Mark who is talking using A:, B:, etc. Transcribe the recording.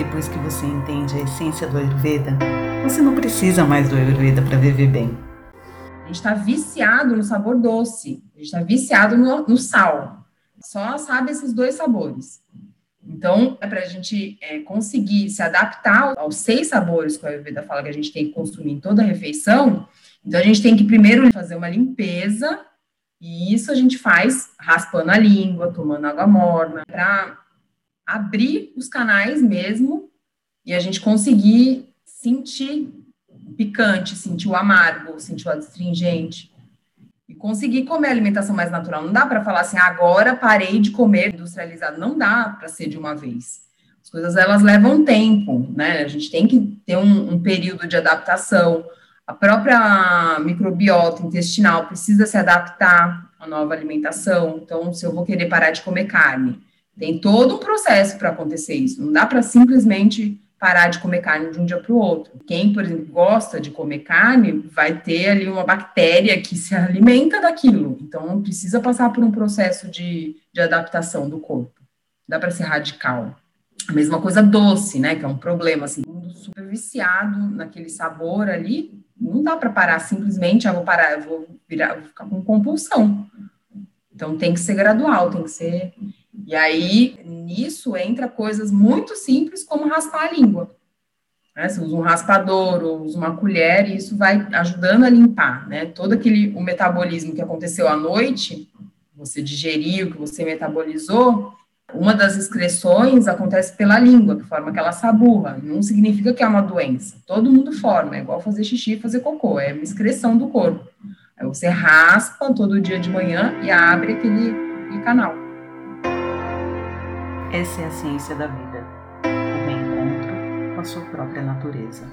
A: Depois que você entende a essência do Ayurveda, você não precisa mais do Ayurveda para viver bem.
B: A gente está viciado no sabor doce, a gente está viciado no, no, sal. Só sabe esses dois sabores. Então, é para a gente é, conseguir se adaptar aos seis sabores que a Ayurveda fala que a gente tem que consumir em toda a refeição. Então, a gente tem que primeiro fazer uma limpeza, e isso a gente faz raspando a língua, tomando água morna, para abrir os canais mesmo e a gente conseguir sentir o picante, sentir o amargo, sentir o astringente e conseguir comer alimentação mais natural. Não dá para falar assim, agora parei de comer industrializado. Não dá para ser de uma vez. As coisas elas levam tempo, né? A gente tem que ter um, um período de adaptação. A própria microbiota intestinal precisa se adaptar à nova alimentação. Então, se eu vou querer parar de comer carne, tem todo um processo para acontecer isso. Não dá para simplesmente parar de comer carne de um dia para o outro. Quem, por exemplo, gosta de comer carne, vai ter ali uma bactéria que se alimenta daquilo. Então, precisa passar por um processo de, de adaptação do corpo. Dá para ser radical. A mesma coisa doce, né? Que é um problema, assim, super viciado naquele sabor ali. Não dá para parar simplesmente, ah, vou parar, eu vou virar, vou ficar com compulsão. Então tem que ser gradual, tem que ser e aí, nisso entra coisas muito simples como raspar a língua. Né? Você usa um raspador ou usa uma colher e isso vai ajudando a limpar, né? Todo aquele o metabolismo que aconteceu à noite, você digeriu, que você metabolizou, uma das excreções acontece pela língua, que forma aquela saburra. Não significa que é uma doença. Todo mundo forma, é igual fazer xixi e fazer cocô, é uma excreção do corpo. Aí você raspa todo dia de manhã e abre aquele, aquele canal.
A: Essa é a ciência da vida, o reencontro com a sua própria natureza.